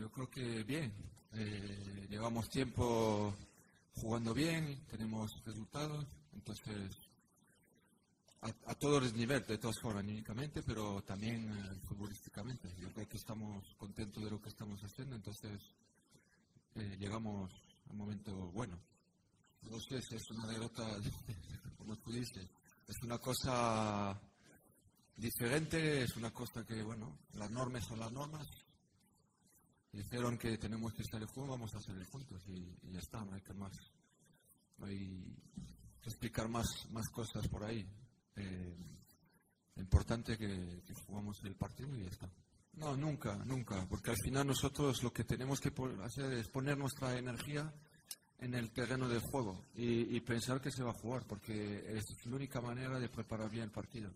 yo creo que bien. Eh, llevamos tiempo jugando bien, tenemos resultados, entonces a, todos los niveles, de todas formas, únicamente, pero también eh, futbolísticamente. Yo creo que estamos contentos de lo que estamos haciendo, entonces eh, llegamos a un momento bueno. No si es una derrota, como tú dices, es una cosa diferente, es una cosa que, bueno, las normas son las normas. Dijeron que tenemos que estar juego, vamos a el juntos y, ya está, no hay que más, no hay que explicar más, más cosas por ahí. Eh, importante que, jugamos el partido y ya está. No, nunca, nunca, porque al final nosotros lo que tenemos que hacer es poner nuestra energía en el terreno de juego y, pensar que se va a jugar, porque es la única manera de preparar bien el partido.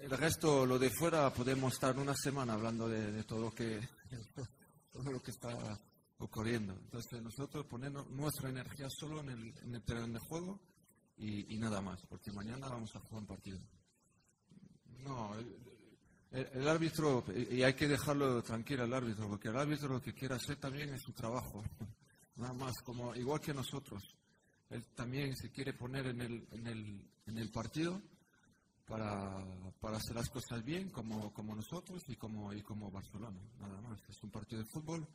El resto, lo de fuera, podemos estar una semana hablando de, todo, lo que, todo lo que está ocurriendo. Entonces, nosotros ponemos nuestra energía solo en el, en el terreno de juego y, nada más, porque mañana vamos a jugar un partido. No, el, árbitro, y hay que dejarlo tranquilo al árbitro, porque el árbitro lo que quiere hacer también es su trabajo, nada más, como igual que nosotros. Él también se quiere poner en el, en el, en el partido para, para, hacer las cosas bien, como, como nosotros y como, y como Barcelona, nada más. Es un partido de fútbol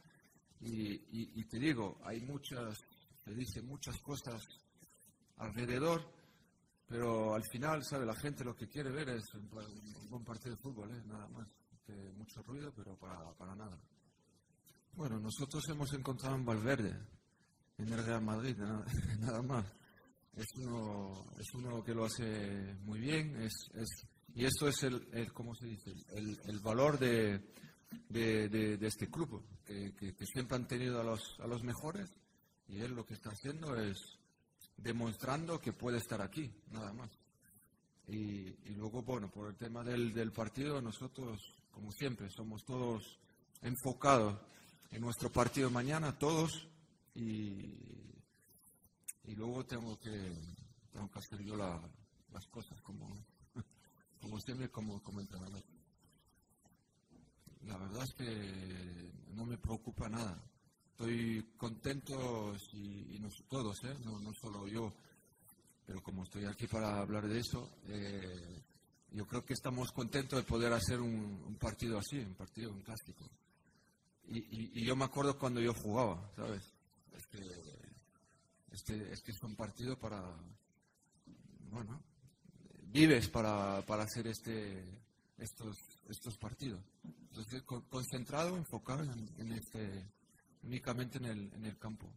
y, y, te digo, hay muchas, te dice muchas cosas alrededor, pero al final, ¿sabe? La gente lo que quiere ver es un, buen partido de fútbol, ¿eh? nada más. Que mucho ruido, pero para, para nada. Bueno, nosotros hemos encontrado un Valverde en el Real Madrid, nada, más. Es uno, es uno que lo hace muy bien, es, es, y esto es el, el ¿cómo se dice? El, el valor de, de, de, este club, que, que, siempre han tenido a los, a los mejores, y él lo que está haciendo es, demostrando que puede estar aquí, nada más. Y, luego, bueno, por el tema del, del, partido, nosotros, como siempre, somos todos enfocados en nuestro partido mañana, todos, y, y luego tengo que, tengo que hacer yo las cosas como, como siempre, como, como entrenador. La verdad es que no me preocupa nada estoy contento y, todos, ¿eh? no, no, solo yo, pero como estoy aquí para hablar de eso, eh, yo creo que estamos contentos de poder hacer un, partido así, un partido, un clásico. Y, y, yo me acuerdo cuando yo jugaba, ¿sabes? Es que, este, es que es un partido para, bueno, vives para, para hacer este, estos, estos partidos. Entonces, concentrado, enfocado en, en este únicamente en el, en el campo.